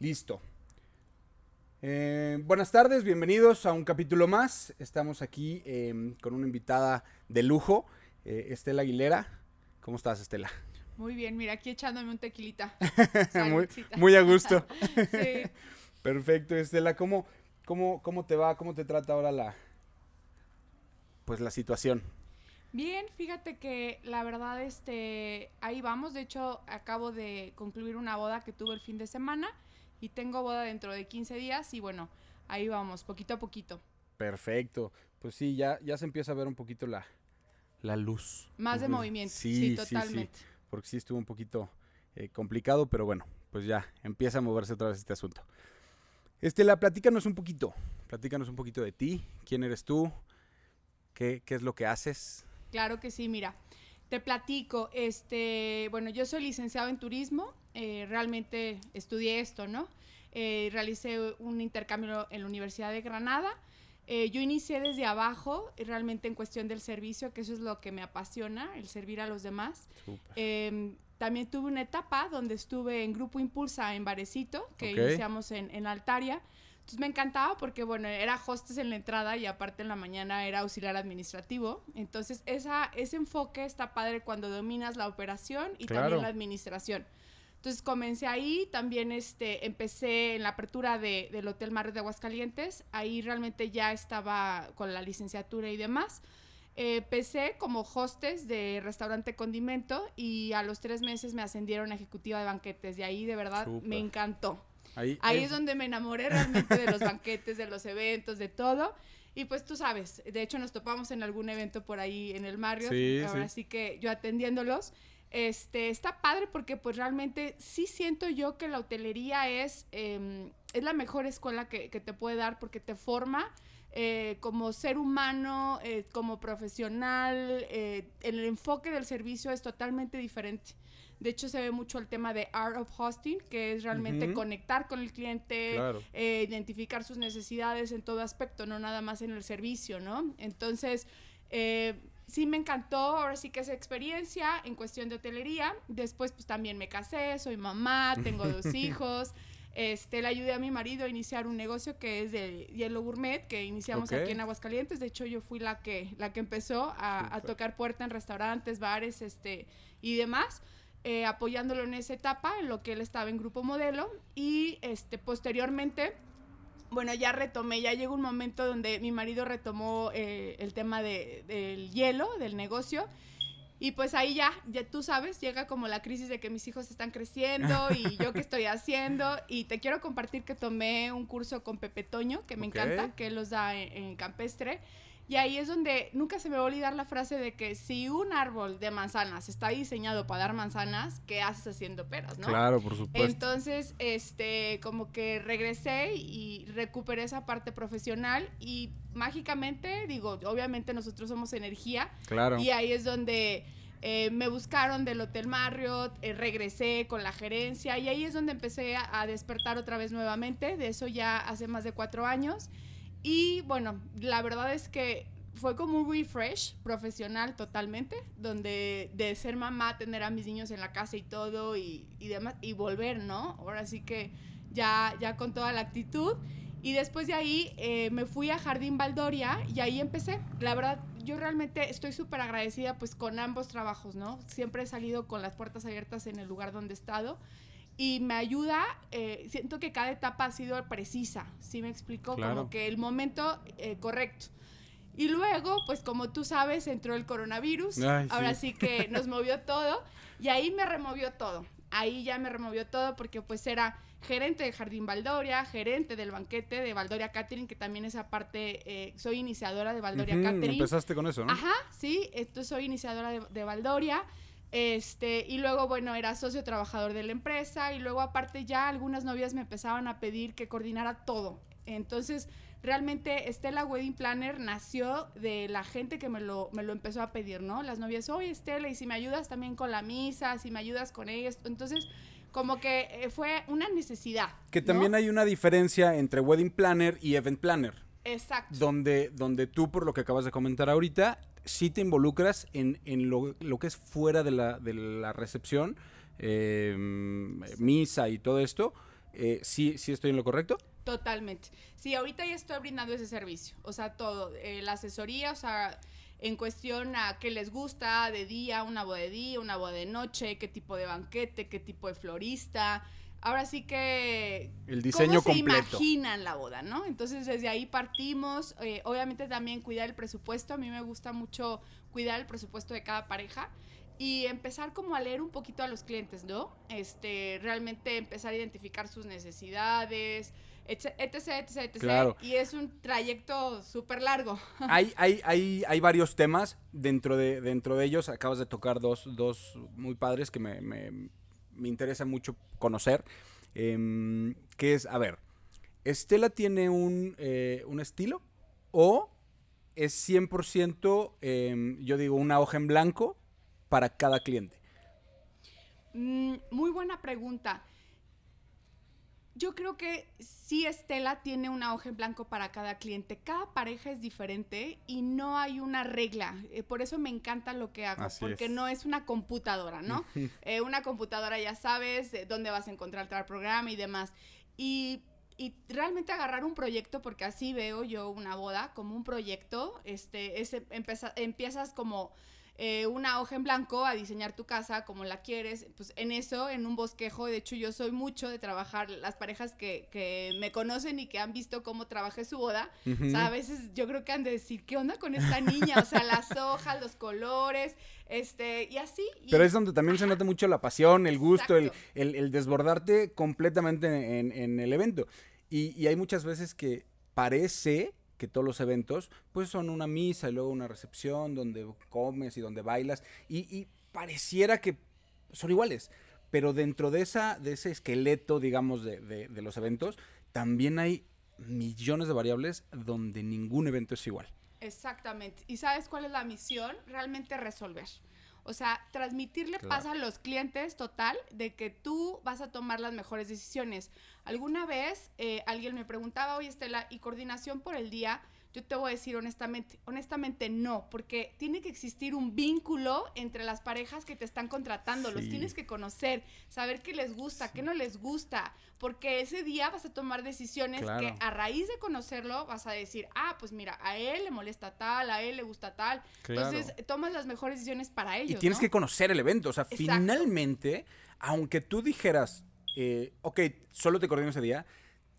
Listo. Eh, buenas tardes, bienvenidos a un capítulo más. Estamos aquí em, con una invitada de lujo, eh, Estela Aguilera. ¿Cómo estás, Estela? Muy bien, mira, aquí echándome un tequilita. muy, a gusto. Sí. Perfecto, Estela. ¿Cómo, cómo, ¿Cómo te va? ¿Cómo te trata ahora la, pues, la situación? Bien, fíjate que la verdad, este, ahí vamos. De hecho, acabo de concluir una boda que tuve el fin de semana y tengo boda dentro de 15 días y bueno, ahí vamos, poquito a poquito. Perfecto. Pues sí, ya, ya se empieza a ver un poquito la, la luz. Más de movimiento, Sí, sí, sí, totalmente. sí, porque sí estuvo un poquito eh, complicado, pero bueno, pues ya empieza a moverse otra vez este asunto. Estela, platícanos un poquito. Platícanos un poquito de ti. ¿Quién eres tú? ¿Qué, qué es lo que haces? Claro que sí, mira. Te platico, este, bueno, yo soy licenciado en turismo, eh, realmente estudié esto, ¿no? Eh, realicé un intercambio en la Universidad de Granada. Eh, yo inicié desde abajo, realmente en cuestión del servicio, que eso es lo que me apasiona, el servir a los demás. Eh, también tuve una etapa donde estuve en Grupo Impulsa en Varecito, que iniciamos en, en Altaria. Entonces me encantaba porque, bueno, era hostes en la entrada y aparte en la mañana era auxiliar administrativo. Entonces esa, ese enfoque está padre cuando dominas la operación y Claro. también la administración. Entonces comencé ahí, también este, empecé en la apertura de- del Hotel Mar de Aguascalientes. Ahí realmente ya estaba con la licenciatura y demás. Eh, empecé como hostess de restaurante condimento y a los tres meses me ascendieron a ejecutiva de banquetes. Y ahí de verdad me encantó. Ahí, Ahí es donde me enamoré realmente de los banquetes, de los eventos, de todo. Y pues tú sabes, de hecho nos topamos en algún evento por ahí en el Marriott. Sí, ahora sí. sí que yo atendiéndolos. Este, está padre porque pues realmente sí siento yo que la hotelería es, eh, es la mejor escuela que, que te puede dar porque te forma eh, como ser humano, eh, como profesional, eh, el enfoque del servicio es totalmente diferente. De hecho, se ve mucho el tema de Art of Hosting, que es realmente conectar con el cliente, Claro. eh, identificar sus necesidades en todo aspecto, no nada más en el servicio, ¿no? Entonces, eh, sí me encantó, ahora sí que esa experiencia en cuestión de hotelería. Después, pues también me casé, soy mamá, tengo dos hijos. Este, le ayudé a mi marido a iniciar un negocio que es de Hielo Gourmet, que iniciamos aquí en Aguascalientes. De hecho, yo fui la que, la que empezó a, a tocar puerta en restaurantes, bares, este, y demás. Eh, apoyándolo en esa etapa, en lo que él estaba en Grupo Modelo. Y este, posteriormente, bueno, ya retomé, ya llegó un momento donde mi marido retomó eh, el tema de- del hielo, del negocio. Y pues ahí ya, ya tú sabes, llega como la crisis de que mis hijos están creciendo y yo qué estoy haciendo. Y te quiero compartir que tomé un curso con Pepe Toño, que me encanta, que él los da en, en Campestre. Y ahí es donde nunca se me va a olvidar la frase de que si un árbol de manzanas está diseñado para dar manzanas, ¿qué haces haciendo peras, no? Claro, por supuesto. Entonces, este, como que regresé y recuperé esa parte profesional y mágicamente, digo, obviamente nosotros somos energía claro. y ahí es donde eh, me buscaron del Hotel Marriott, eh, regresé con la gerencia y ahí es donde empecé a, a despertar otra vez nuevamente, de eso ya hace más de cuatro años y bueno, la verdad es que fue como un refresh profesional totalmente, donde de ser mamá, tener a mis niños en la casa y todo y, demás, y volver, ¿no? Ahora sí que ya, ya con toda la actitud. Y después de ahí eh, me fui a Jardín Valdoria y ahí empecé. La verdad, yo realmente estoy súper agradecida pues con ambos trabajos, ¿no? Siempre he salido con las puertas abiertas en el lugar donde he estado y me ayuda, eh, siento que cada etapa ha sido precisa, ¿sí me explico? Claro. Como que el momento eh, correcto. Y luego, pues como tú sabes, entró el coronavirus, Ay, ahora sí. sí que nos movió todo y ahí me removió todo. Ahí ya me removió todo porque pues era gerente de Jardín Valdoria, gerente del banquete de Valdoria Catering, que también esa parte, eh, soy iniciadora de Valdoria Ujú, Catering. Empezaste con eso, ¿no? Ajá, sí, entonces soy iniciadora de, de Valdoria. Este, y luego, bueno, era socio trabajador de la empresa. Y luego, aparte, ya algunas novias me empezaban a pedir que coordinara todo. Entonces, realmente Estela Wedding Planner nació de la gente que me lo, me lo empezó a pedir, ¿no? Las novias, oye Estela, y si me ayudas también con la misa, si me ayudas con esto. Entonces, como que eh, fue una necesidad. Que ¿no? también hay una diferencia entre wedding planner y event planner. Exacto. Donde, donde tú, por lo que acabas de comentar ahorita, sí te involucras en, en lo, lo que es fuera de la, de la recepción, eh, misa y todo esto, Eh, ¿sí, ¿Sí estoy en lo correcto? Totalmente. Sí, ahorita ya estoy brindando ese servicio. O sea, todo. Eh, la asesoría, o sea, en cuestión a qué les gusta de día, una boda de día, una boda de noche, qué tipo de banquete, qué tipo de florista. Ahora sí que... El diseño ¿cómo completo. se imaginan la boda, ¿no? Entonces desde ahí partimos. Eh, obviamente también cuidar el presupuesto. A mí me gusta mucho cuidar el presupuesto de cada pareja y empezar como a leer un poquito a los clientes, ¿no? Este, realmente empezar a identificar sus necesidades, etc, etc, etc. Claro. Y es un trayecto súper largo. hay, hay, hay, hay varios temas dentro de, dentro de ellos. Acabas de tocar dos, dos muy padres que me, me, me interesa mucho conocer. Em, que es, a ver, ¿Estela tiene un, eh, un estilo o es 100%, em, yo digo, una hoja en blanco para cada cliente? Mm, muy buena pregunta. Yo creo que sí Estela tiene una hoja en blanco para cada cliente. Cada pareja es diferente y no hay una regla. Eh, por eso me encanta lo que hago, Así porque es. no es una computadora, ¿no? Eh, una computadora ya sabes eh, dónde vas a encontrar tal programa y demás. Y, y realmente agarrar un proyecto, porque así veo yo una boda como un proyecto, este, ese, empeza- empiezas como eh, una hoja en blanco a diseñar tu casa como la quieres, pues en eso, en un bosquejo, de hecho yo soy mucho de trabajar, las parejas que, que me conocen y que han visto cómo trabajé su boda, o sea, a veces yo creo que han de decir, ¿qué onda con esta niña? O sea, las hojas, los colores, este, y así. y- Pero es donde también se nota mucho la pasión, el gusto, el, el- el desbordarte completamente en, en el evento. Y, y hay muchas veces que parece que todos los eventos pues son una misa y luego una recepción donde comes y donde bailas y, y pareciera que son iguales. Pero dentro de, esa, de ese esqueleto, digamos, de, de- de los eventos, también hay millones de variables donde ningún evento es igual. Exactamente. ¿Y sabes cuál es la misión? Realmente resolver. O sea, transmitirle Claro. paz a los clientes total de que tú vas a tomar las mejores decisiones. Alguna vez eh, alguien me preguntaba, oye Estela, ¿y coordinación por el día? Yo te voy a decir honestamente, honestamente no, porque tiene que existir un vínculo entre las parejas que te están contratando, los tienes que conocer, saber qué les gusta, qué no les gusta, porque ese día vas a tomar decisiones Claro. que a raíz de conocerlo vas a decir, ah, pues mira, a él le molesta tal, a él le gusta tal. Claro. Entonces, tomas las mejores decisiones para ellos. Y tienes ¿no? que conocer el evento. O sea, Exacto. finalmente, aunque tú dijeras, eh, ok, solo te coordino ese día,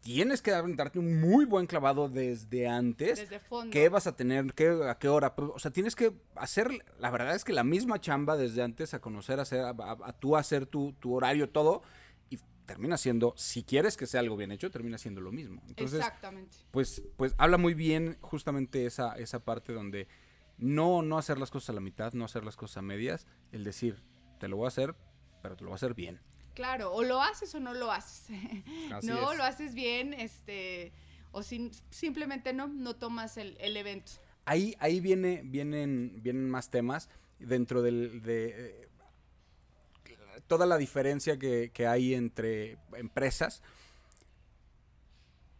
tienes que darte un muy buen clavado desde antes. Desde fondo. ¿Qué vas a tener? ¿Qué, ¿A qué hora? Pues, O sea, tienes que hacer, la verdad es que la misma chamba desde antes a conocer, a, hacer, a, a- a tú hacer tu, tu horario, todo, y termina siendo, si quieres que sea algo bien hecho, termina siendo lo mismo. Entonces, Exactamente. pues, pues habla muy bien justamente esa, esa parte donde no, no hacer las cosas a la mitad, no hacer las cosas a medias, el decir, te lo voy a hacer, pero te lo voy a hacer bien. Claro, o lo haces o no lo haces. Así no es. lo haces bien, este, o sin- simplemente no, no tomas el, el evento. Ahí, ahí viene, vienen, vienen más temas dentro del, de eh, toda la diferencia que, que hay entre empresas.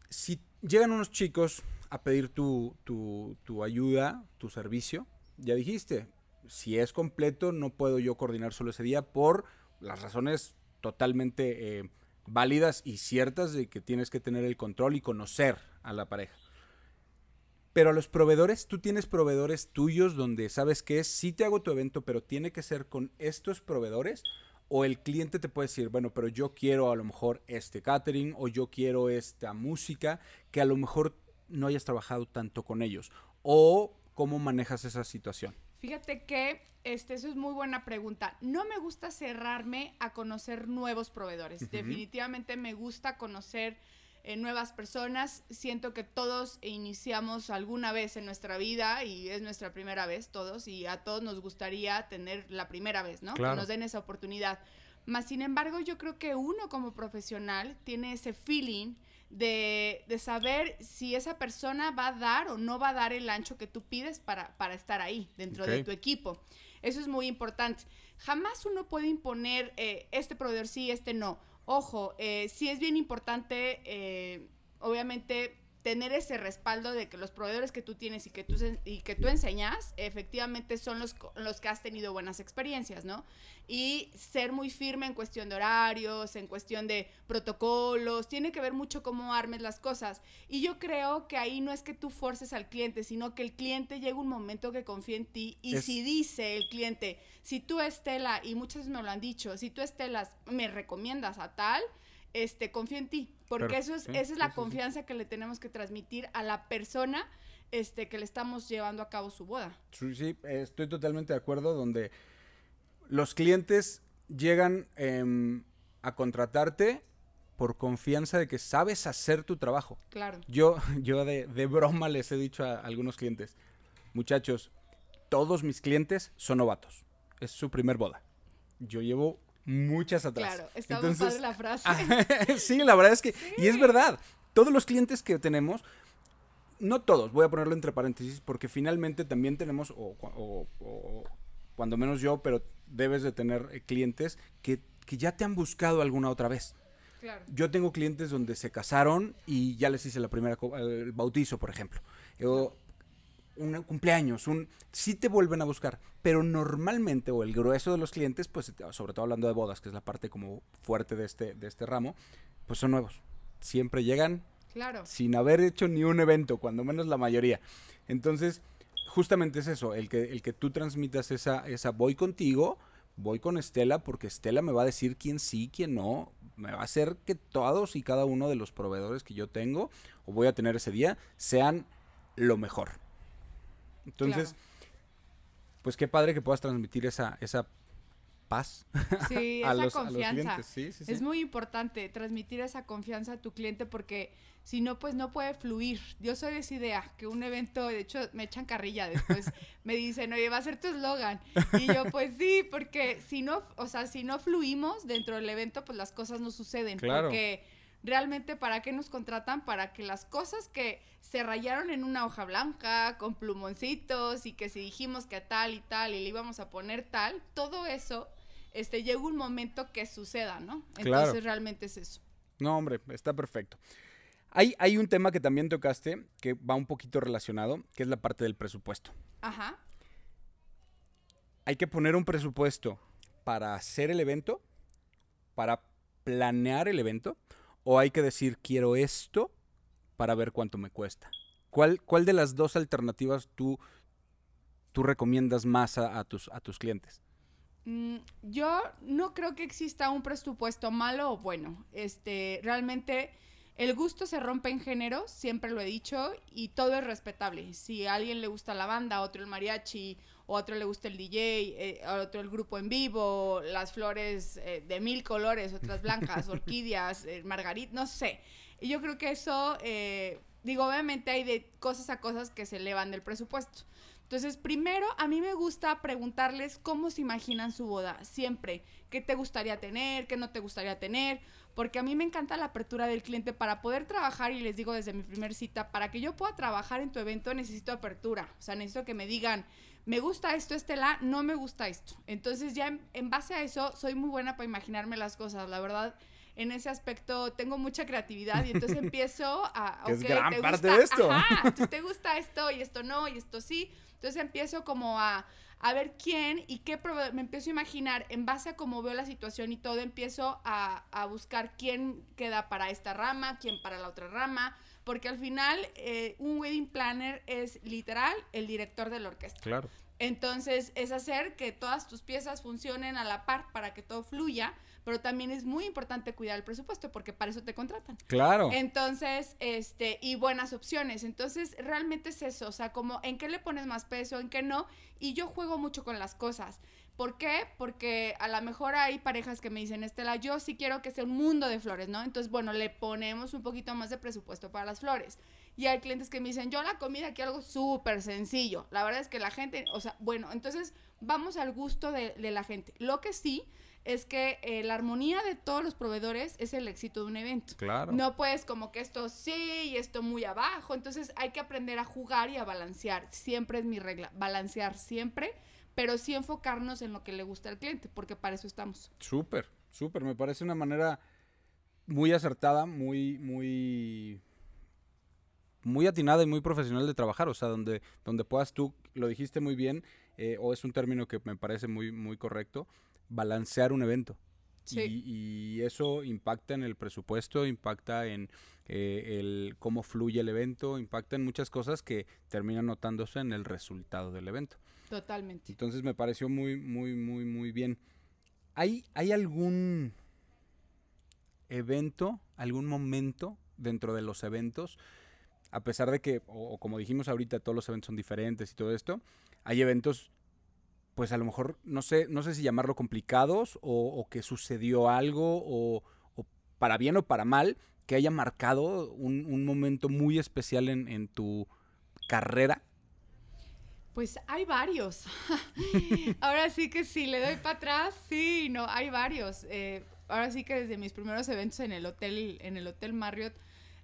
Si llegan unos chicos a pedir tu, tu, tu ayuda, tu servicio, ya dijiste, si es completo, no puedo yo coordinar solo ese día por las razones totalmente eh, válidas y ciertas de que tienes que tener el control y conocer a la pareja. Pero a los proveedores, tú tienes proveedores tuyos donde sabes que sí te hago tu evento, pero tiene que ser con estos proveedores. O el cliente te puede decir, bueno, pero yo quiero a lo mejor este catering o yo quiero esta música, que a lo mejor no hayas trabajado tanto con ellos. O cómo manejas esa situación. Fíjate que este, eso es muy buena pregunta. No me gusta cerrarme a conocer nuevos proveedores. Definitivamente me gusta conocer eh, nuevas personas. Siento que todos iniciamos alguna vez en nuestra vida y es nuestra primera vez todos y a todos nos gustaría tener la primera vez, ¿no? Claro. Que nos den esa oportunidad. Más sin embargo, yo creo que uno como profesional tiene ese feeling de, de saber si esa persona va a dar o no va a dar el ancho que tú pides para, para estar ahí dentro de tu equipo. Eso es muy importante. Jamás uno puede imponer eh, este proveedor sí, este no. Ojo, eh, sí es bien importante, eh, obviamente, tener ese respaldo de que los proveedores que tú tienes y que tú, y que tú enseñas, efectivamente son los, los que has tenido buenas experiencias, ¿no? Y ser muy firme en cuestión de horarios, en cuestión de protocolos, tiene que ver mucho cómo armes las cosas. Y yo creo que ahí no es que tú forces al cliente, sino que el cliente llega un momento que confía en ti y Es- si dice el cliente, si tú Estela, y muchas veces me lo han dicho, si tú Estela me recomiendas a tal, este, confío en ti, porque Pero- eso es, sí, esa es la sí, sí. confianza que le tenemos que transmitir a la persona este, que le estamos llevando a cabo su boda. Sí, sí, estoy totalmente de acuerdo, donde los clientes llegan em, a contratarte por confianza de que sabes hacer tu trabajo. Claro. Yo, yo de, de broma les he dicho a algunos clientes, muchachos, todos mis clientes son novatos. Es su primer boda. Yo llevo muchas atrás. Claro, está muy Entonces, padre la frase. sí, la verdad es que, y es verdad, todos los clientes que tenemos, no todos, voy a ponerlo entre paréntesis, porque finalmente también tenemos, o, cua- o- o cuando menos yo, pero debes de tener eh, clientes que, que ya te han buscado alguna otra vez. Claro. Yo tengo clientes donde se casaron y ya les hice la primera el bautizo, por ejemplo. O un cumpleaños, un sí te vuelven a buscar, pero normalmente o el grueso de los clientes, pues sobre todo hablando de bodas, que es la parte como fuerte de este de este ramo, pues son nuevos. Siempre llegan Claro. sin haber hecho ni un evento, cuando menos la mayoría. Entonces, justamente es eso, el que, el que tú transmitas esa, esa voy contigo, voy con Estela, porque Estela me va a decir quién sí, quién no, me va a hacer que todos y cada uno de los proveedores que yo tengo o voy a tener ese día sean lo mejor. Entonces, pues qué padre que puedas transmitir esa, esa paz Sí, a, esa los, a los confianza. clientes. Sí, sí, sí. Es muy importante transmitir esa confianza a tu cliente porque si no, pues no puede fluir. Yo soy de esa idea, que un evento, de hecho, me echan carrilla después, me dicen, oye, va a ser tu eslogan. Y yo, pues sí, porque si no, o sea, si no fluimos dentro del evento, pues las cosas no suceden. Claro. Porque realmente, ¿para qué nos contratan? Para que las cosas que se rayaron en una hoja blanca, con plumoncitos, y que si dijimos que tal y tal, y le íbamos a poner tal, todo eso este, llega un momento que suceda, ¿no? Entonces Claro. realmente es eso. No, hombre, está perfecto. Hay, hay un tema que también tocaste que va un poquito relacionado, que es la parte del presupuesto. Ajá. Hay que poner un presupuesto para hacer el evento, para planear el evento, o hay que decir quiero esto para ver cuánto me cuesta. ¿Cuál, cuál de las dos alternativas tú, tú recomiendas más a, tus, a tus clientes? Mm, yo no creo que exista un presupuesto malo o bueno. Este, realmente el gusto se rompe en géneros, siempre lo he dicho, y todo es respetable. Si a alguien le gusta la banda, otro el mariachi, o a otro le gusta el DJ, eh, a otro el grupo en vivo, las flores eh, de mil colores, otras blancas, orquídeas, eh, margarit, no sé. Y yo creo que eso, eh, digo, obviamente hay de cosas a cosas que se elevan del presupuesto. Entonces, primero, a mí me gusta preguntarles cómo se imaginan su boda, siempre. ¿Qué te gustaría tener? ¿Qué no te gustaría tener? Porque a mí me encanta la apertura del cliente para poder trabajar, y les digo desde mi primer cita, para que yo pueda trabajar en tu evento necesito apertura. O sea, necesito que me digan, me gusta esto, Estela, no me gusta esto. Entonces, ya en, en base a eso, soy muy buena para imaginarme las cosas. La verdad, en ese aspecto tengo mucha creatividad y entonces empiezo a... Que es gran ¿te parte gusta? de esto. Ajá, entonces, te gusta esto y esto no y esto sí. Entonces empiezo como a, a ver quién y qué me empiezo a imaginar en base a cómo veo la situación y todo, empiezo a, a buscar quién queda para esta rama, quién para la otra rama, porque al final eh, un wedding planner es literal el director de la orquesta. Claro. Entonces es hacer que todas tus piezas funcionen a la par para que todo fluya, pero también es muy importante cuidar el presupuesto porque para eso te contratan. Claro. Entonces, este, y buenas opciones. Entonces, realmente es eso, o sea, como en qué le pones más peso, en qué no. Y yo juego mucho con las cosas. ¿Por qué? Porque a lo mejor hay parejas que me dicen, Estela, yo sí quiero que sea un mundo de flores, ¿no? Entonces, bueno, le ponemos un poquito más de presupuesto para las flores. Y hay clientes que me dicen, yo la comida quiero algo súper sencillo. La verdad es que la gente, o sea, bueno, entonces vamos al gusto de, de la gente. Lo que sí es que eh, la armonía de todos los proveedores es el éxito de un evento. Claro. No puedes como que esto sí y esto muy abajo. Entonces hay que aprender a jugar y a balancear. Siempre es mi regla. Balancear siempre, pero sí enfocarnos en lo que le gusta al cliente, porque para eso estamos. Súper, súper. Me parece una manera muy acertada, muy, muy muy atinada y muy profesional de trabajar, o sea, donde, donde puedas tú, lo dijiste muy bien, eh, o es un término que me parece muy, muy correcto, balancear un evento. Sí. Y, y eso impacta en el presupuesto, impacta en eh, el cómo fluye el evento, impacta en muchas cosas que terminan notándose en el resultado del evento. Totalmente. Entonces me pareció muy, muy, muy, muy bien. ¿Hay, ¿Hay algún evento, algún momento dentro de los eventos? A pesar de que, o, como dijimos ahorita, todos los eventos son diferentes y todo esto, hay eventos, pues a lo mejor, no sé, no sé si llamarlo complicados o, o que sucedió algo o, o para bien o para mal, que haya marcado un, un momento muy especial en, en tu carrera. Pues hay varios. ahora sí que sí, le doy para atrás, sí, no, hay varios. Eh, ahora sí que desde mis primeros eventos en el hotel, en el hotel Marriott,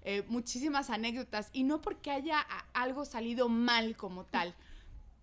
eh, muchísimas anécdotas. Y no porque haya algo salido mal como tal.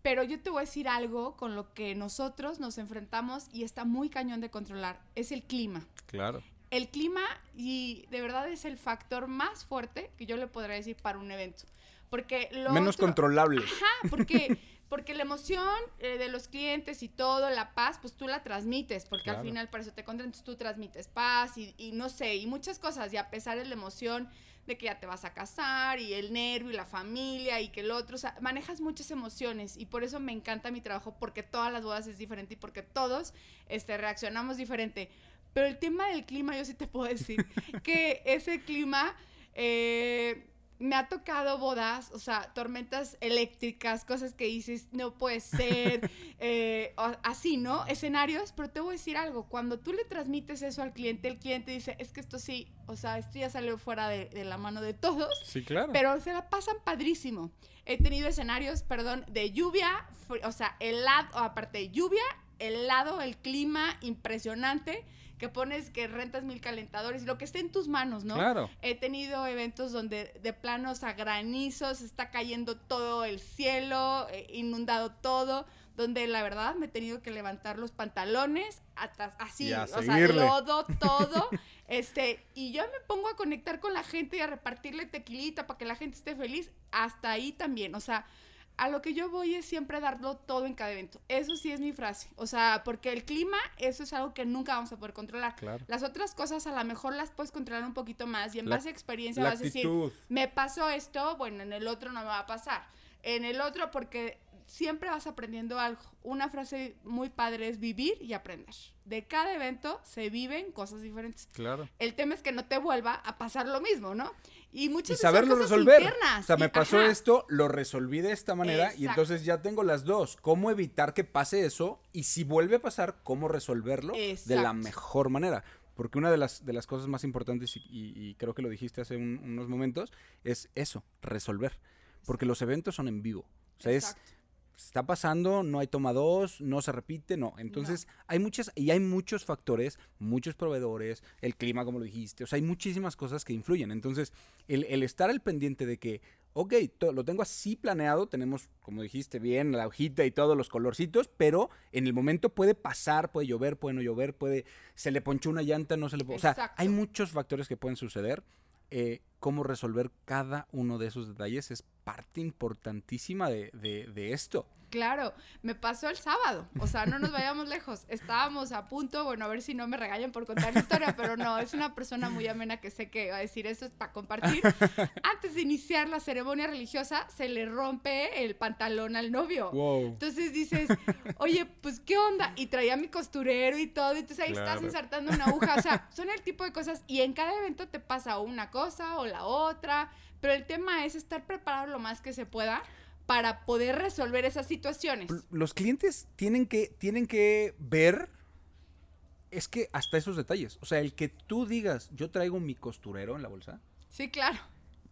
Pero yo te voy a decir algo con lo que nosotros nos enfrentamos y está muy cañón de controlar. Es el clima. Claro. El clima y de verdad es el factor más fuerte que yo le podría decir para un evento. Porque lo Menos otro- controlable. Ajá, porque, porque la emoción eh, de los clientes y todo, la paz, pues tú la transmites, porque Claro. al final para eso te contratas, tú transmites paz y, y no sé, y muchas cosas, y a pesar de la emoción de que ya te vas a casar y el nervio y la familia y que el otro, o sea, manejas muchas emociones y por eso me encanta mi trabajo porque todas las bodas es diferente y porque todos este, reaccionamos diferente. Pero el tema del clima, yo sí te puedo decir que ese clima eh, me ha tocado bodas, o sea, tormentas eléctricas, cosas que dices, no puede ser, eh, así, ¿no? Escenarios, pero te voy a decir algo, cuando tú le transmites eso al cliente, el cliente dice, es que esto sí, o sea, esto ya salió fuera de, de la mano de todos, Sí, claro. pero se la pasan padrísimo. He tenido escenarios, perdón, de lluvia, o sea, helado, aparte de lluvia, helado, el clima impresionante, que pones que rentas mil calentadores, lo que esté en tus manos, ¿no? Claro. He tenido eventos donde de planos a granizos está cayendo todo el cielo, eh, inundado todo, donde la verdad me he tenido que levantar los pantalones hasta así, o sea, lodo, todo. este, y yo me pongo a conectar con la gente y a repartirle tequilita para que la gente esté feliz, hasta ahí también, o sea, a lo que yo voy es siempre darlo todo en cada evento. Eso sí es mi frase. O sea, porque el clima, eso es algo que nunca vamos a poder controlar. Claro. Las otras cosas a lo mejor las puedes controlar un poquito más y en La- base a experiencia vas a decir, me pasó esto, bueno, en el otro no me va a pasar. En el otro, porque siempre vas aprendiendo algo. Una frase muy padre es vivir y aprender. De cada evento se viven cosas diferentes. Claro. El tema es que no te vuelva a pasar lo mismo, ¿no? Y Y muchas veces saberlo cosas resolver. internas. O sea, me Y- pasó ajá. esto, lo resolví de esta manera y entonces ya tengo las dos. ¿Cómo evitar que pase eso? Y si vuelve a pasar, ¿cómo resolverlo de la mejor manera? Porque una de las, de las cosas más importantes, y, y- y creo que lo dijiste hace un- unos momentos, es eso, resolver. Porque los eventos son en vivo. O sea, es. Está pasando, no hay toma dos, no se repite, no. Entonces, hay muchas, y hay muchos factores, muchos proveedores, el clima, como lo dijiste, o sea, hay muchísimas cosas que influyen. Entonces, el, el estar al pendiente de que, ok, lo tengo así planeado, tenemos, como dijiste bien, la hojita y todos los colorcitos, pero en el momento puede pasar, puede llover, puede no llover, puede, se le ponchó una llanta, no se le... po- O sea, Exacto. hay muchos factores que pueden suceder. Eh, cómo resolver cada uno de esos detalles es parte importantísima de, de- de esto. Claro, me pasó el sábado, o sea, no nos vayamos lejos. Estábamos a punto, bueno, a ver si no me regañan por contar la historia, pero no, es una persona muy amena que sé que va a decir esto es para compartir. Antes de iniciar la ceremonia religiosa, se le rompe el pantalón al novio. Wow. Entonces dices, oye, pues qué onda. Y traía mi costurero y todo. Y entonces ahí estás Claro. ensartando una aguja. O sea, son el tipo de cosas. Y en cada evento te pasa una cosa o la otra. Pero el tema es estar preparado lo más que se pueda para poder resolver esas situaciones. Los clientes tienen que, tienen que ver, es que hasta esos detalles, o sea, el que tú digas, yo traigo mi costurero en la bolsa, Sí, claro.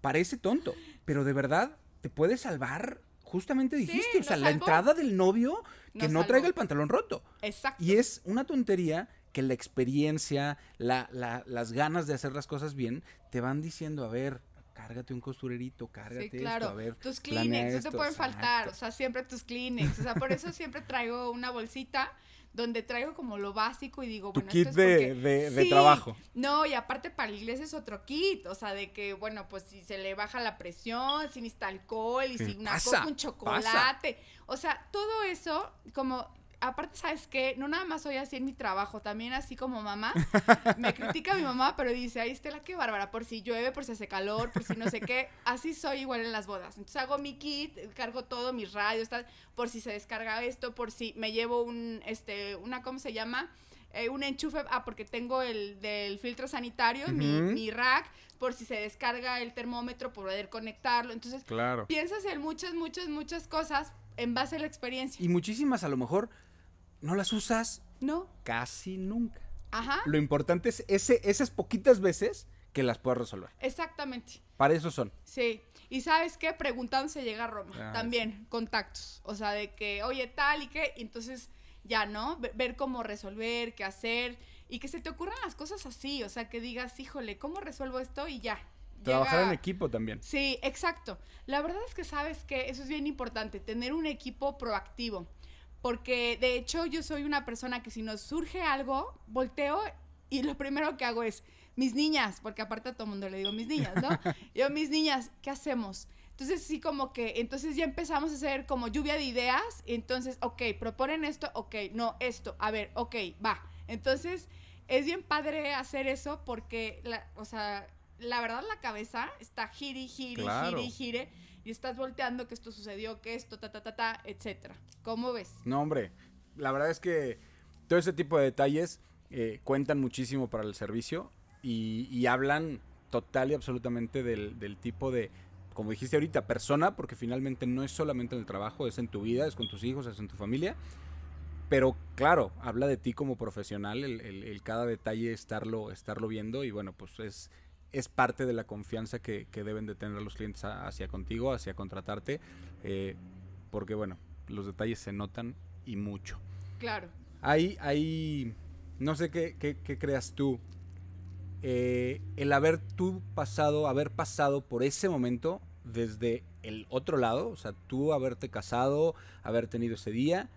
parece tonto, pero de verdad te puede salvar, justamente dijiste, o sea, la entrada del novio que Nos no salvó. traiga el pantalón roto. Exacto. Y es una tontería que la experiencia, la, la- las ganas de hacer las cosas bien, te van diciendo, a ver, cárgate un costurerito, cárgate Sí, claro. esto, a ver. tus Kleenex, no esto, te pueden faltar, o sea, siempre tus Kleenex, o sea, por eso siempre traigo una bolsita donde traigo como lo básico y digo, Tu bueno, kit esto es de, porque- de- de Sí, trabajo. No, y aparte para la iglesia es otro kit, o sea, de que, bueno, pues si se le baja la presión, si necesita alcohol, y si una pasa, coca, un chocolate, o sea, todo eso, como, aparte, ¿sabes qué? No nada más soy así en mi trabajo, también así como mamá, me critica mi mamá, pero dice, ay, Estela, qué bárbara, por si llueve, por si hace calor, por si no sé qué, así soy igual en las bodas, entonces hago mi kit, cargo todo, mis radios, tal, por si se descarga esto, por si me llevo un, este, una, ¿cómo se llama? Eh, un enchufe, ah, porque tengo el del filtro sanitario, mi, rack, por si se descarga el termómetro, poder conectarlo. Entonces, Claro. piensas en muchas, muchas, muchas cosas en base a la experiencia. Y muchísimas a lo mejor no las usas ¿No? casi nunca. Ajá. Lo importante es ese, esas poquitas veces que las puedas resolver. Exactamente. Para eso son. Sí. Y sabes qué? Preguntando se llega a Roma. Ah, También, contactos. O sea, de que, oye, tal y qué. Entonces, ya, ¿no? Ve- Ver cómo resolver, qué hacer. Y que se te ocurran las cosas así. O sea, que digas, híjole, ¿cómo resuelvo esto? Y ya. Trabajar Llega- en equipo también. Sí, exacto. La verdad es que sabes que eso es bien importante, tener un equipo proactivo. Porque de hecho yo soy una persona que si nos surge algo, volteo y lo primero que hago es, mis niñas, porque aparte a todo mundo le digo mis niñas, ¿no? Yo, mis niñas, ¿qué hacemos? Entonces sí como que, entonces ya empezamos a hacer como lluvia de ideas, entonces, ok, proponen esto, ok, no, esto, a ver, ok, va. Entonces es bien padre hacer eso porque, la, o sea, la verdad la cabeza está gire, gire, Claro. gire, gire, y estás volteando que esto sucedió, que esto, ta, ta, ta, ta, etcétera. ¿Cómo ves? No, hombre. La verdad es que todo ese tipo de detalles eh, cuentan muchísimo para el servicio y, hablan total y absolutamente del, tipo de, como dijiste ahorita, persona, porque finalmente no es solamente en el trabajo, es en tu vida, es con tus hijos, es en tu familia. Pero claro, habla de ti como profesional, el cada detalle estarlo, estarlo viendo y bueno, pues es, es parte de la confianza que, que deben de tener los clientes a- hacia contigo, hacia contratarte, eh, porque bueno, los detalles se notan y mucho. Claro. Hay, hay, no sé qué, qué- qué creas tú, eh, el haber tú pasado, haber pasado por ese momento desde el otro lado, o sea, tú haberte casado, haber tenido ese día,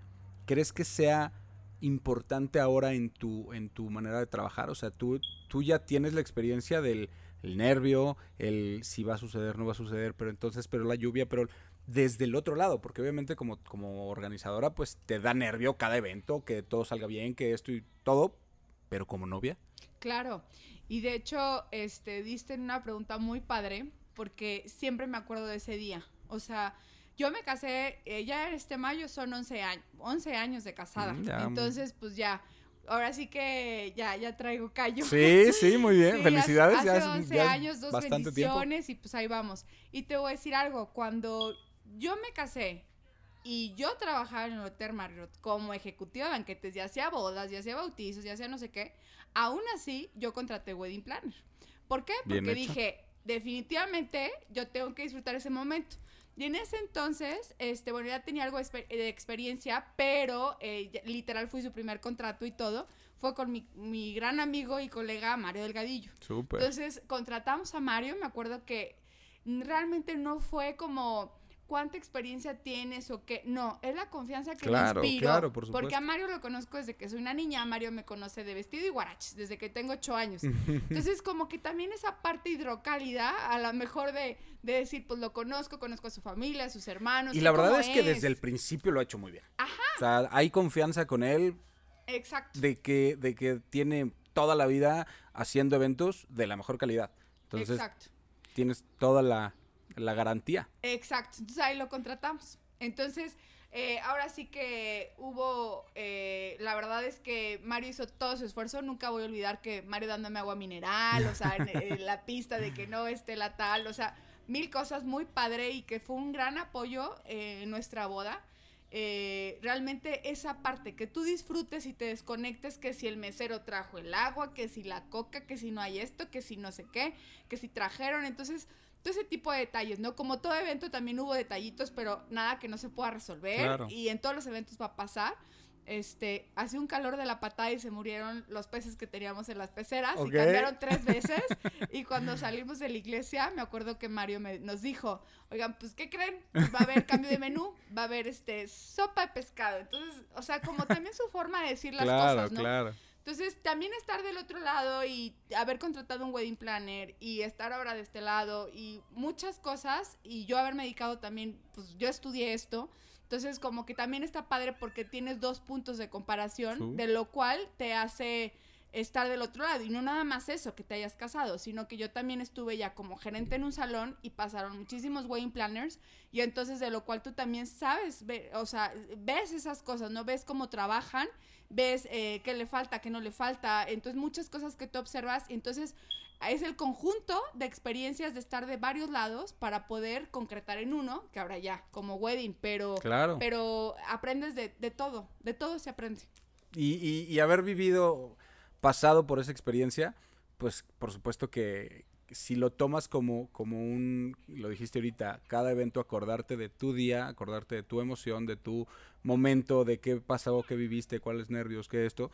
¿crees que sea importante ahora en tu, en tu manera de trabajar? O sea, tú, tú ya tienes la experiencia del el nervio, el si va a suceder, no va a suceder, pero entonces, pero la lluvia, pero desde el otro lado, porque obviamente como, como organizadora, pues te da nervio cada evento, que todo salga bien, que esto y todo, pero como novia, Claro. Y de hecho, este, diste una pregunta muy padre, porque siempre me acuerdo de ese día. O sea, yo me casé, eh, ya este mayo son 11 años, 11 años de casada. Mm. Entonces, pues ya, ahora sí que ya, ya traigo callo. Sí, sí, muy bien. Sí, hace- Felicidades. Hace, ya es- 11 ya años, dos tiempo. bendiciones y pues ahí vamos. Y te voy a decir algo, cuando yo me casé y yo trabajaba en el Hotel Marriott como ejecutiva de banquetes, ya hacía bodas, ya hacía bautizos, ya hacía no sé qué, aún así yo contraté Wedding Planner. ¿Por qué? Porque dije, definitivamente yo tengo que disfrutar ese momento. Y en ese entonces, este, bueno, ya tenía algo de exper- de experiencia, pero eh, literal fui su primer contrato y todo. Fue con mi, mi gran amigo y colega Mario Delgadillo. Súper. Entonces contratamos a Mario, me acuerdo que realmente no fue como cuánta experiencia tienes o qué, no, es la confianza que Claro, me inspiró. claro, por Porque supuesto. a Mario lo conozco desde que soy una niña, Mario me conoce de vestido y guaraches, desde que tengo ocho años. Entonces como que también esa parte hidrocálida, a lo mejor de, de decir, pues lo conozco, conozco a su familia, a sus hermanos. y la verdad es que desde el principio lo ha hecho muy bien. Ajá. O sea, hay confianza con él Exacto. de que, de que tiene toda la vida haciendo eventos de la mejor calidad. Entonces, Exacto. tienes toda la, la garantía. Exacto, entonces ahí lo contratamos. Entonces, eh, ahora sí que hubo, eh, la verdad es que Mario hizo todo su esfuerzo, nunca voy a olvidar que Mario dándome agua mineral, o sea, la pista de que no esté la tal, o sea, mil cosas muy padre y que fue un gran apoyo en nuestra boda. Eh, realmente esa parte, que tú disfrutes y te desconectes, que si el mesero trajo el agua, que si la coca, que si no hay esto, que si no sé qué, que si trajeron, entonces todo ese tipo de detalles, ¿no? Como todo evento también hubo detallitos, pero nada que no se pueda resolver Claro. y en todos los eventos va a pasar. este, hace un calor de la patada y se murieron los peces que teníamos en las peceras y cambiaron tres veces. y cuando salimos de la iglesia, me acuerdo que Mario me, nos dijo, oigan, pues, ¿qué creen? Pues va a haber cambio de menú, va a haber este sopa de pescado. Entonces, o sea, como también su forma de decir las cosas, ¿no? Claro. Entonces, también estar del otro lado y haber contratado un wedding planner y estar ahora de este lado y muchas cosas y yo haberme dedicado también, pues yo estudié esto, entonces, como que también está padre porque tienes dos puntos de comparación, de lo cual te hace estar del otro lado. Y no nada más eso, que te hayas casado, sino que yo también estuve ya como gerente en un salón y pasaron muchísimos wedding planners. Y entonces, de lo cual tú también sabes, o sea, ves esas cosas, ¿no? Ves cómo trabajan, ves eh, qué le falta, qué no le falta. Entonces, muchas cosas que tú observas. Entonces, es el conjunto de experiencias de estar de varios lados para poder concretar en uno, que ahora ya, como wedding, pero, claro. pero aprendes de, de todo, de todo se aprende. Y, y, y, haber vivido, pasado por esa experiencia, pues por supuesto que si lo tomas como, como un, lo dijiste ahorita, cada evento acordarte de tu día, acordarte de tu emoción, de tu momento, de qué pasó, qué viviste, cuáles nervios, qué esto,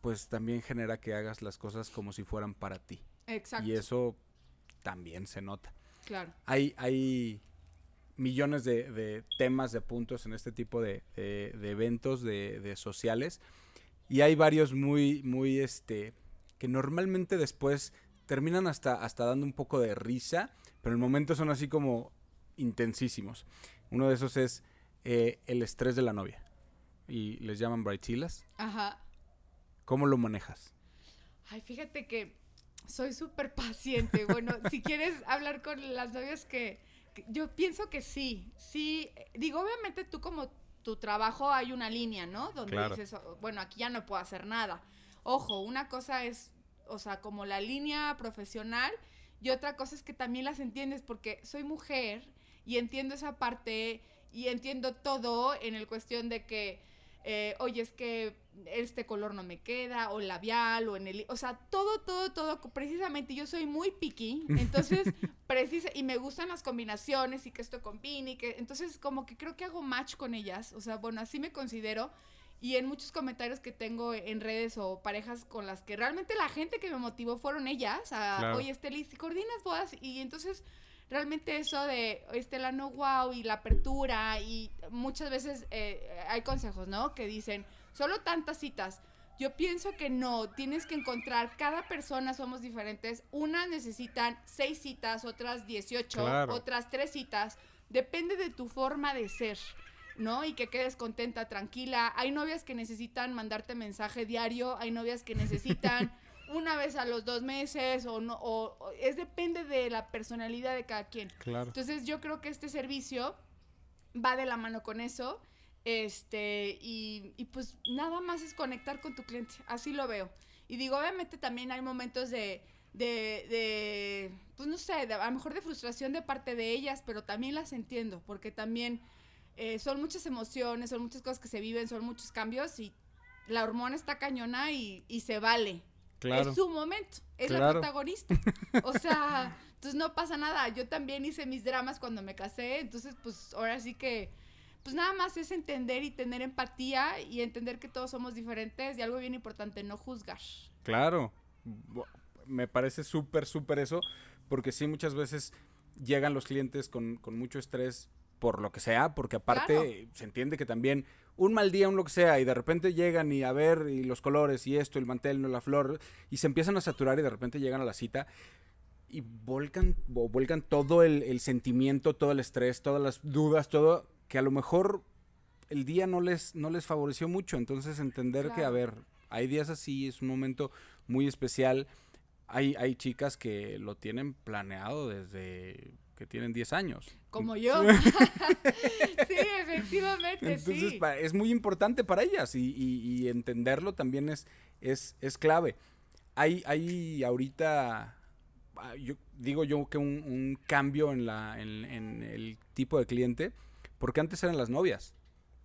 pues también genera que hagas las cosas como si fueran para ti. Exacto. Y eso también se nota. Claro. Hay, hay millones de, temas, de puntos en este tipo de, eventos, de, sociales. Y hay varios muy, muy, este, que normalmente después terminan hasta, hasta dando un poco de risa, pero en el momento son así como intensísimos. Uno de esos es eh, el estrés de la novia. Y les llaman brightilas. Ajá. ¿Cómo lo manejas? Ay, fíjate que soy súper paciente. Bueno, si quieres hablar con las novias que, yo pienso que sí, sí. Digo, obviamente tú como tu trabajo hay una línea, ¿no? Donde dices, oh, bueno, aquí ya no puedo hacer nada. Ojo, una cosa es, o sea, como la línea profesional. Y otra cosa es que también las entiendes porque soy mujer y entiendo esa parte y entiendo todo en el cuestión de que eh, oye, es que este color no me queda, o labial, o en el... O sea, todo, todo, todo, precisamente yo soy muy picky, entonces, precisa, y me gustan las combinaciones y que esto combine, y que, entonces, como que creo que hago match con ellas, o sea, bueno, así me considero, y en muchos comentarios que tengo en redes o parejas con las que realmente la gente que me motivó fueron ellas, a, oye, Esteli, si coordinas bodas, y entonces realmente eso de Estela no wow y la apertura y muchas veces eh, hay consejos, ¿no? Que dicen, solo tantas citas. Yo pienso que no, tienes que encontrar, cada persona somos diferentes, unas necesitan seis citas, otras 18, otras tres citas, depende de tu forma de ser. ¿No? Y que quedes contenta, tranquila. Hay novias que necesitan mandarte mensaje diario, hay novias que necesitan una vez a los dos meses o no, o, es depende de la personalidad de cada quien. Claro. Entonces yo creo que este servicio va de la mano con eso. Este, y, y pues nada más es conectar con tu cliente, así lo veo. Y digo, obviamente también hay momentos de, de, de pues no sé, a lo mejor de frustración de parte de ellas, pero también las entiendo, porque también eh, son muchas emociones, son muchas cosas que se viven, son muchos cambios y la hormona está cañona y, y se vale. Es su momento, es la protagonista. O sea, entonces no pasa nada. Yo también hice mis dramas cuando me casé, entonces pues ahora sí que pues nada más es entender y tener empatía y entender que todos somos diferentes y algo bien importante, no juzgar. Claro, me parece súper, súper eso, porque sí muchas veces llegan los clientes con, con mucho estrés por lo que sea, porque aparte se entiende que también un mal día, un lo que sea, y de repente llegan y a ver, y los colores, y esto, el mantel, no la flor, y se empiezan a saturar y de repente llegan a la cita y volcan, volcan todo el, sentimiento, todo el estrés, todas las dudas, todo, que a lo mejor el día no les, no les favoreció mucho. Entonces entender que, a ver, hay días así, es un momento muy especial. Hay, hay chicas que lo tienen planeado desde que tienen 10 años. Como yo. sí, efectivamente, Entonces, es muy importante para ellas y, entenderlo también es, es, es clave. Hay, hay ahorita, ah, yo digo yo que un, cambio en, la, en, el tipo de cliente, porque antes eran las novias.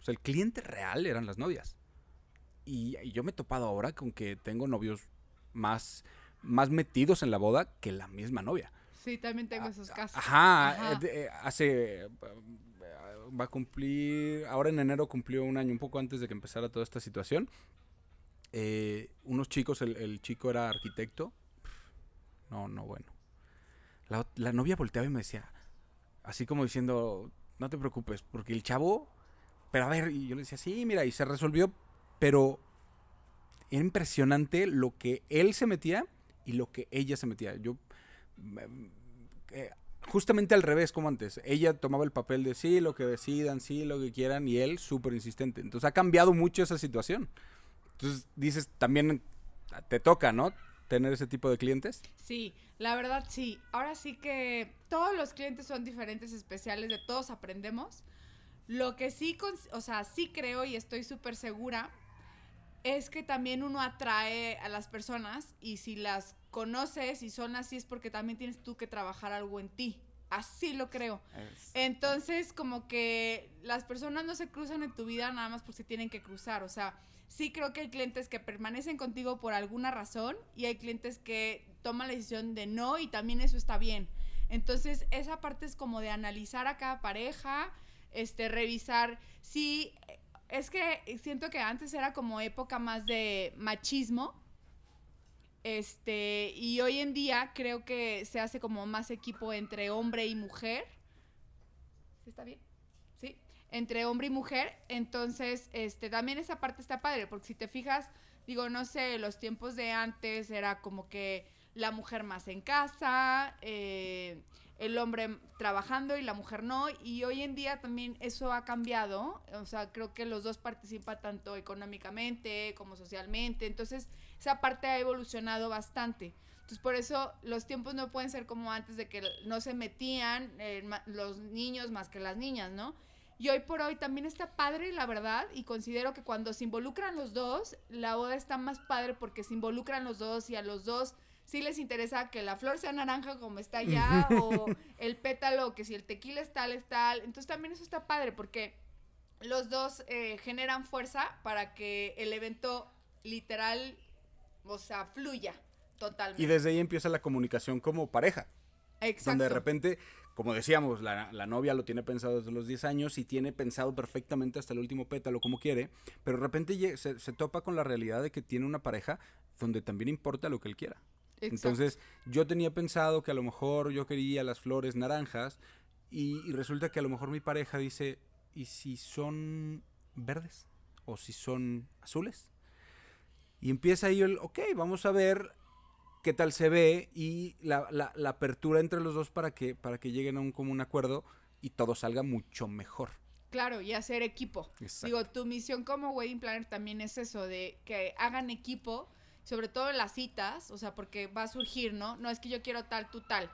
O sea, el cliente real eran las novias. Y, y yo me he topado ahora con que tengo novios más, más metidos en la boda que la misma novia. Sí, también tengo esos casos. Ajá, eh, eh, hace va a cumplir, ahora en enero cumplió un año, un poco antes de que empezara toda esta situación. Eh, unos chicos, el, el, chico era arquitecto. No, no, bueno. La, la, novia volteaba y me decía, así como diciendo, no te preocupes, porque el chavo, pero a ver, y yo le decía, sí, mira, y se resolvió, pero era impresionante lo que él se metía y lo que ella se metía. Yo, eh, justamente al revés como antes, ella tomaba el papel de sí, lo que decidan, sí, lo que quieran, y él súper insistente. Entonces ha cambiado mucho esa situación. Entonces dices, también te toca, ¿no? Tener ese tipo de clientes. Sí, la verdad sí. Ahora sí que todos los clientes son diferentes, especiales, de todos aprendemos. Lo que sí, o sea, sí creo y estoy súper segura es que también uno atrae a las personas y si las conoces y son así es porque también tienes tú que trabajar algo en ti. Así lo creo. Entonces, como que las personas no se cruzan en tu vida nada más porque tienen que cruzar. O sea, sí creo que hay clientes que permanecen contigo por alguna razón y hay clientes que toman la decisión de no y también eso está bien. Entonces, esa parte es como de analizar a cada pareja, este, revisar si... Es que siento que antes era como época más de machismo, este, y hoy en día creo que se hace como más equipo entre hombre y mujer. ¿Está bien? entre hombre y mujer. Entonces, este, también esa parte está padre, porque si te fijas, digo, no sé, los tiempos de antes era como que la mujer más en casa, eh, el hombre trabajando y la mujer no, y hoy en día también eso ha cambiado, o sea, creo que los dos participan tanto económicamente como socialmente, entonces esa parte ha evolucionado bastante. Entonces por eso los tiempos no pueden ser como antes de que no se metían eh, los niños más que las niñas, ¿no? Y hoy por hoy también está padre, la verdad, y considero que cuando se involucran los dos, la boda está más padre porque se involucran los dos y a los dos sí les interesa que la flor sea naranja como está allá, o el pétalo, que si el tequila es tal, es tal. Entonces también eso está padre porque los dos eh, generan fuerza para que el evento literal, o sea, fluya totalmente. Y desde ahí empieza la comunicación como pareja. Exacto. Donde de repente como decíamos, la, novia lo tiene pensado desde los 10 años y tiene pensado perfectamente hasta el último pétalo como quiere, pero de repente se, topa con la realidad de que tiene una pareja donde también importa lo que él quiera. Entonces, yo tenía pensado que a lo mejor yo quería las flores naranjas y, y resulta que a lo mejor mi pareja dice, ¿y si son verdes? ¿O si son azules? Y empieza ahí el, ok, vamos a ver qué tal se ve y la, apertura entre los dos para que, para que lleguen a un común acuerdo y todo salga mucho mejor. Claro, y hacer equipo. Digo, tu misión como wedding planner también es eso, de que hagan equipo, sobre todo en las citas, o sea, porque va a surgir, ¿no? No es que yo quiero tal, tú tal.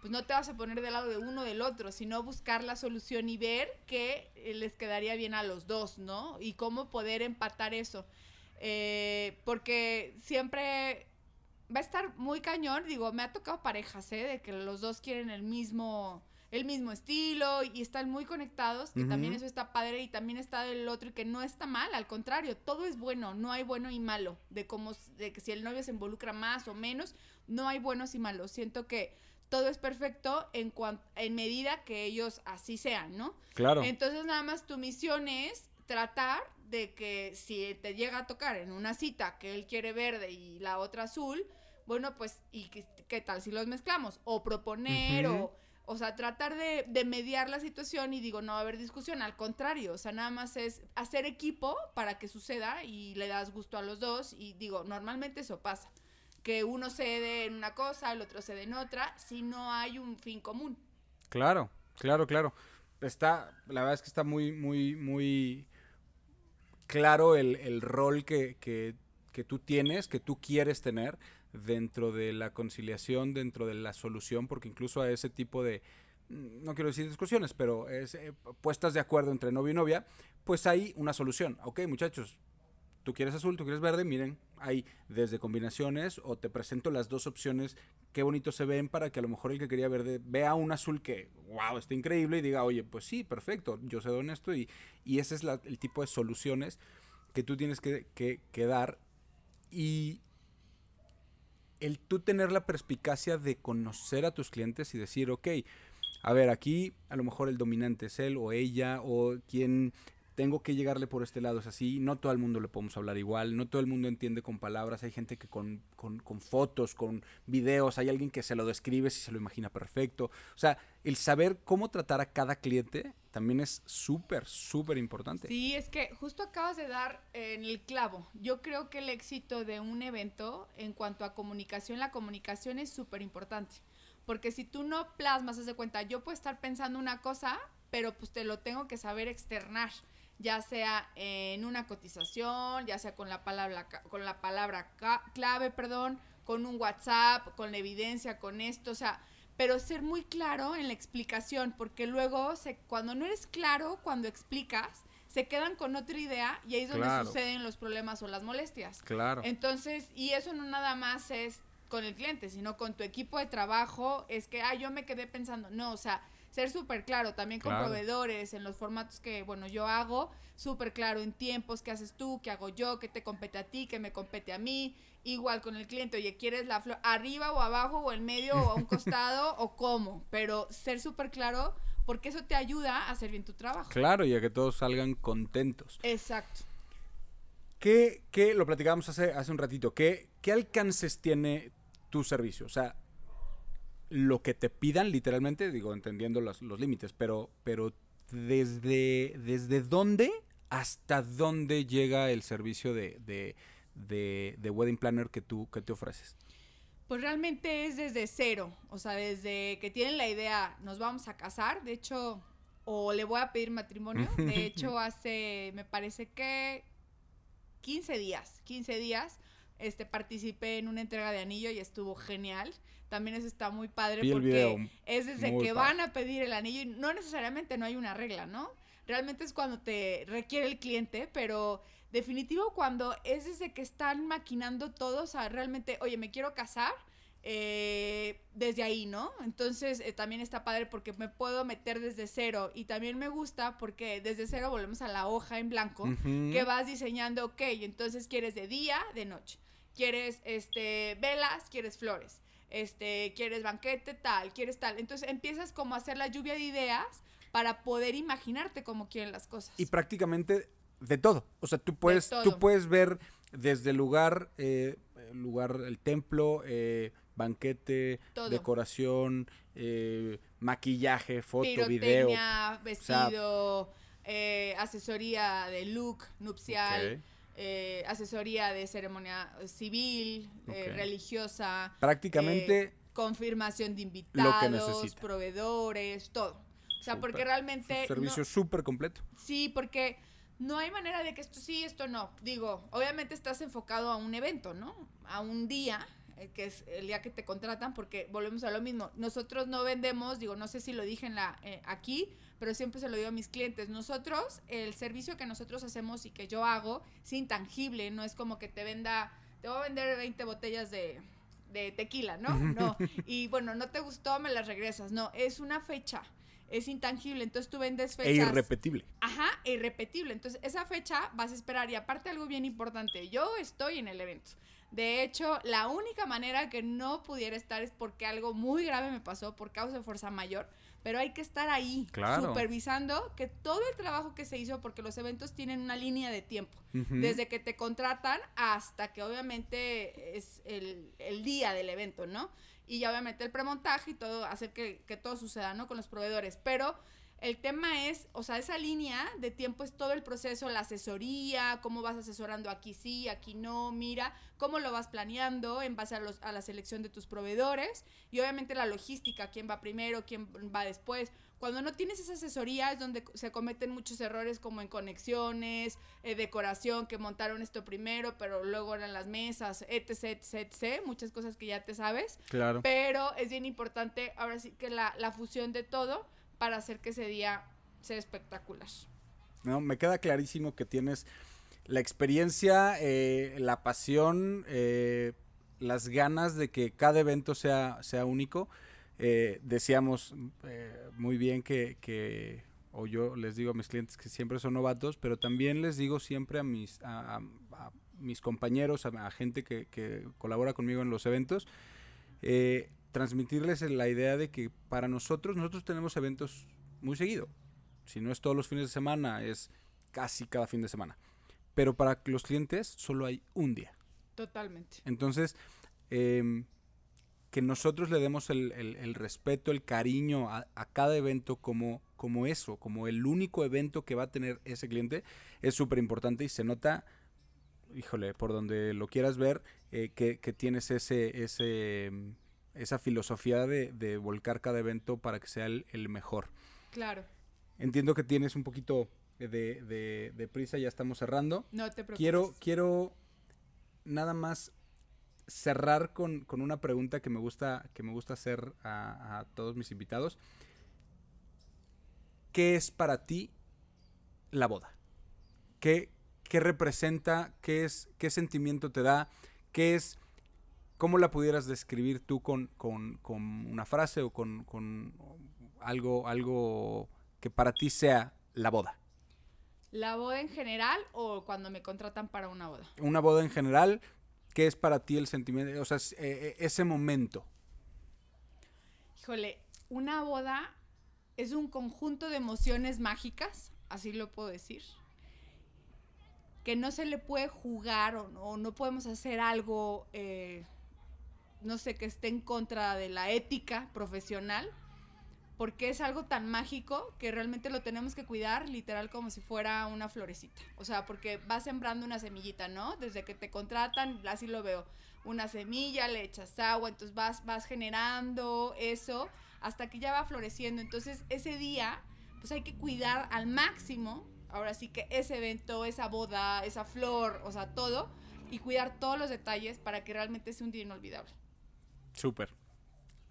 Pues no te vas a poner del lado de uno o del otro, sino buscar la solución y ver qué les quedaría bien a los dos, ¿no? Y cómo poder empatar eso. Eh, porque siempre va a estar muy cañón. Digo, me ha tocado parejas, ¿eh? De que los dos quieren el mismo, el mismo estilo y están muy conectados, que también eso está padre y también está del otro y que no está mal, al contrario, todo es bueno, no hay bueno y malo, de cómo, de que si el novio se involucra más o menos, no hay buenos y malos. Siento que todo es perfecto en, en medida que ellos así sean, ¿no? Claro. Entonces nada más tu misión es tratar de que si te llega a tocar en una cita que él quiere verde y la otra azul, bueno, pues, ¿y qué, tal si los mezclamos? O proponer, o, o sea, tratar de, de, mediar la situación y digo, no va a haber discusión, al contrario, o sea, nada más es hacer equipo para que suceda y le das gusto a los dos y digo, normalmente eso pasa, que uno cede en una cosa, el otro cede en otra, si no hay un fin común. Claro, claro, claro. Está, la verdad es que está muy, muy, muy claro el, el rol que, que, que tú tienes, que tú quieres tener dentro de la conciliación, dentro de la solución, porque incluso a ese tipo de, mm, no quiero decir discusiones, pero es, eh, puestas de acuerdo entre novio y novia, pues hay una solución. Ok, muchachos, tú quieres azul, tú quieres verde, miren, hay desde combinaciones o te presento las dos opciones, qué bonito se ven para que a lo mejor el que quería verde vea un azul que, wow, está increíble y diga, oye, pues sí, perfecto, yo cedo en esto y, y ese es el tipo de soluciones que tú tienes que, que, que dar y el tú tener la perspicacia de conocer a tus clientes y decir, ok, a ver, aquí a lo mejor el dominante es él o ella o quien tengo que llegarle por este lado, es así, no todo el mundo le podemos hablar igual, no todo el mundo entiende con palabras, hay gente que con, con, con, fotos, con videos, hay alguien que se lo describe si se lo imagina perfecto, o sea, el saber cómo tratar a cada cliente también es súper, súper importante. Sí, es que justo acabas de dar en el clavo, yo creo que el éxito de un evento en cuanto a comunicación, la comunicación es súper importante. Porque si tú no plasmas, haz de cuenta, yo puedo estar pensando una cosa, pero pues te lo tengo que saber externar, ya sea en una cotización, ya sea con la palabra, con la palabra clave, perdón, con un WhatsApp, con la evidencia, con esto, o sea, pero ser muy claro en la explicación, porque luego se, cuando no eres claro, cuando explicas, se quedan con otra idea y ahí es donde Claro. suceden los problemas o las molestias. Claro. Entonces, y eso no nada más es con el cliente, sino con tu equipo de trabajo, es que, ah, yo me quedé pensando, no, o sea, ser súper claro, también con Claro. proveedores, en los formatos que, bueno, yo hago, súper claro en tiempos, qué haces tú, qué hago yo, qué te compete a ti, qué me compete a mí, igual con el cliente, oye, ¿quieres la flor arriba o abajo o en medio o a un costado o cómo? Pero ser súper claro, porque eso te ayuda a hacer bien tu trabajo. Claro, y a que todos salgan contentos. Exacto. ¿Qué, qué lo platicábamos hace, hace un ratito, ¿qué, qué alcances tiene tu servicio? O sea, lo que te pidan literalmente, digo, entendiendo los, los límites, pero, pero desde, desde dónde hasta dónde llega el servicio de, de, de, de wedding planner que tú, que te ofreces. Pues realmente es desde cero, o sea, desde que tienen la idea, nos vamos a casar, de hecho, o le voy a pedir matrimonio, de hecho, hace, me parece que 15 días, 15 días, este, participé en una entrega de anillo y estuvo genial. También eso está muy padre porque video, es desde que padre. van a pedir el anillo y no necesariamente no hay una regla, ¿no? Realmente es cuando te requiere el cliente, pero definitivo cuando es desde que están maquinando todo, o sea, realmente, oye, me quiero casar, eh, desde ahí, ¿no? Entonces eh, también está padre porque me puedo meter desde cero y también me gusta porque desde cero volvemos a la hoja en blanco que vas diseñando, ok, entonces quieres de día, de noche, quieres este velas, quieres flores, este quieres banquete tal, quieres tal, entonces empiezas como a hacer la lluvia de ideas para poder imaginarte cómo quieren las cosas. Y prácticamente de todo. O sea, tú puedes, tú puedes ver desde el lugar, eh, el lugar, el templo, eh, banquete, Todo. decoración, eh, maquillaje, foto, video. Vestido, eh, asesoría de look nupcial. Eh, asesoría de ceremonia civil, eh, religiosa, Prácticamente eh, confirmación de lo que invitados, proveedores, todo. O sea, porque realmente... un servicio no- súper completo. sí, porque no hay manera de que esto sí, esto no. Digo, obviamente estás enfocado a un evento, ¿no? A un día, que es el día que te contratan, porque volvemos a lo mismo. Nosotros no vendemos, digo, no sé si lo dije en la, eh, aquí, pero siempre se lo digo a mis clientes. Nosotros, el servicio que nosotros hacemos y que yo hago, es intangible, no es como que te venda, te voy a vender 20 botellas de, de tequila, ¿no? No. Y bueno, no te gustó, me las regresas. No, es una fecha. Es intangible, entonces tú vendes E fechas. irrepetible. Ajá, e irrepetible. Entonces, esa fecha vas a esperar. Y aparte, algo bien importante, yo estoy en el evento. De hecho, la única manera que no pudiera estar es porque algo muy grave me pasó por causa de fuerza mayor. Pero hay que estar ahí, Claro. supervisando que todo el trabajo que se hizo, porque los eventos tienen una línea de tiempo. Desde que te contratan hasta que obviamente es el, el día del evento, ¿no? Y ya obviamente el premontaje y todo, hacer que, que todo suceda, ¿no? Con los proveedores. Pero el tema es, o sea, esa línea de tiempo es todo el proceso, la asesoría, cómo vas asesorando aquí sí, aquí no, mira, cómo lo vas planeando en base a, los, a la selección de tus proveedores y obviamente la logística, quién va primero, quién va después. Cuando no tienes esa asesoría es donde se cometen muchos errores como en conexiones, eh, decoración, que montaron esto primero, pero luego eran las mesas, etc, etc, etc, muchas cosas que ya te sabes. Claro. Pero es bien importante ahora sí que la, la fusión de todo para hacer que ese día sea espectacular. No, me queda clarísimo que tienes la experiencia, eh, la pasión, eh, las ganas de que cada evento sea, sea único. Eh, decíamos eh, muy bien que, que- o yo les digo a mis clientes que siempre son novatos, pero también les digo siempre a mis, a, a- a mis compañeros, a, gente que, que colabora conmigo en los eventos, eh, transmitirles la idea de que para nosotros, nosotros tenemos eventos muy seguido. Si no es todos los fines de semana, es casi cada fin de semana. Pero para los clientes solo hay un día. Totalmente. Entonces, em, que nosotros le demos el, el- el respeto, el cariño a, a cada evento como, como eso, como el único evento que va a tener ese cliente, es súper importante y se nota, híjole, por donde lo quieras ver, eh, que, que tienes ese, ese, em, esa filosofía de, de volcar cada evento para que sea el, el mejor. Claro. Entiendo que tienes un poquito de, de- de prisa, ya estamos cerrando. No te preocupes. Quiero, quiero nada más cerrar con, con una pregunta que me gusta, que me gusta hacer a, a todos mis invitados. ¿Qué es para ti la boda? ¿Qué, qué representa? ¿Qué, es, ¿Qué sentimiento te da? ¿Qué es? ¿Cómo la pudieras describir tú con, con- con una frase o con, con algo, algo que para ti sea la boda? ¿La boda en general o cuando me contratan para una boda? una boda en general, ¿qué es para ti el sentimiento? O sea, es, eh, eh, ese momento. Híjole, una boda es un conjunto de emociones mágicas, así lo puedo decir, que no se le puede jugar o no, no podemos hacer algo, eh, no sé, que esté en contra de la ética profesional, porque es algo tan mágico que realmente lo tenemos que cuidar literal como si fuera una florecita. O sea, porque vas sembrando una semillita, ¿no? Desde que te contratan, así lo veo. Una semilla, le echas agua, entonces vas, vas generando eso hasta que ya va floreciendo. Entonces, ese día, pues hay que cuidar al máximo, ahora sí que ese evento, esa boda, esa flor, o sea, todo, y cuidar todos los detalles para que realmente sea un día inolvidable. Súper.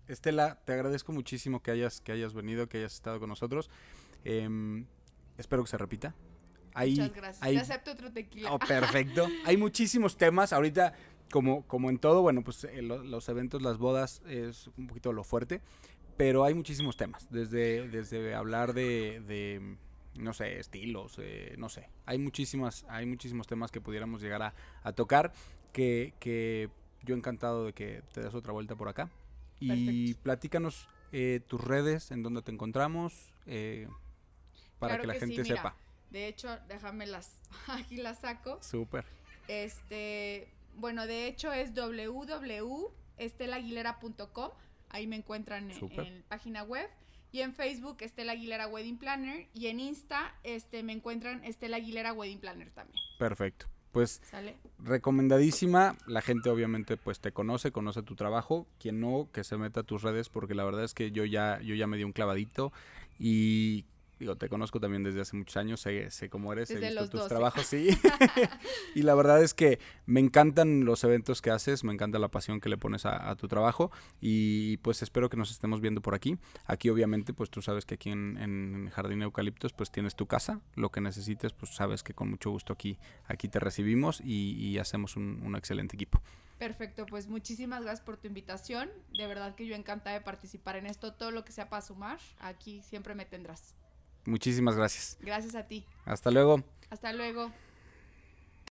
Estela, te agradezco muchísimo que hayas, que hayas venido, que hayas estado con nosotros. Em, espero que se repita. Hay, Muchas gracias. hay- Te acepto otro tequila. Oh, perfecto. Hay muchísimos temas. Ahorita, como, como en todo, bueno, pues eh, lo- los eventos, las bodas es un poquito lo fuerte. Pero hay muchísimos temas. Desde, desde hablar de, de, no sé, estilos, eh, no sé. Hay muchísimas, hay muchísimos temas que pudiéramos llegar a, a tocar. Que, que yo encantado de que te des otra vuelta por acá. Y Perfecto. platícanos eh, tus redes, en donde te encontramos, eh, para Claro que la que gente sepa. De hecho, déjame las, aquí las saco. Súper. Este, bueno, de hecho es www.estelaguilera.com. Ahí me encuentran en, en página web. Y en Facebook, Estela Aguilera Wedding Planner. Y en Insta, este, me encuentran Estela Aguilera Wedding Planner también. Perfecto. Pues ¿Sale? recomendadísima. La gente obviamente pues te conoce, conoce tu trabajo. Quien no, que se meta a tus redes porque la verdad es que yo ya, yo ya me di un clavadito y digo, te conozco también desde hace muchos años, sé, sé cómo eres, he visto los tus 12. trabajos, sí. y la verdad es que me encantan los eventos que haces, me encanta la pasión que le pones a, a tu trabajo y pues espero que nos estemos viendo por aquí. Aquí obviamente pues tú sabes que aquí en, en Jardín Eucaliptos pues tienes tu casa, lo que necesites pues sabes que con mucho gusto aquí, aquí te recibimos y, y hacemos un, un excelente equipo. Perfecto, pues muchísimas gracias por tu invitación. De verdad que yo encantada de participar en esto. Todo lo que sea para sumar, aquí siempre me tendrás. Muchísimas gracias. Gracias a ti. Hasta luego. Hasta luego.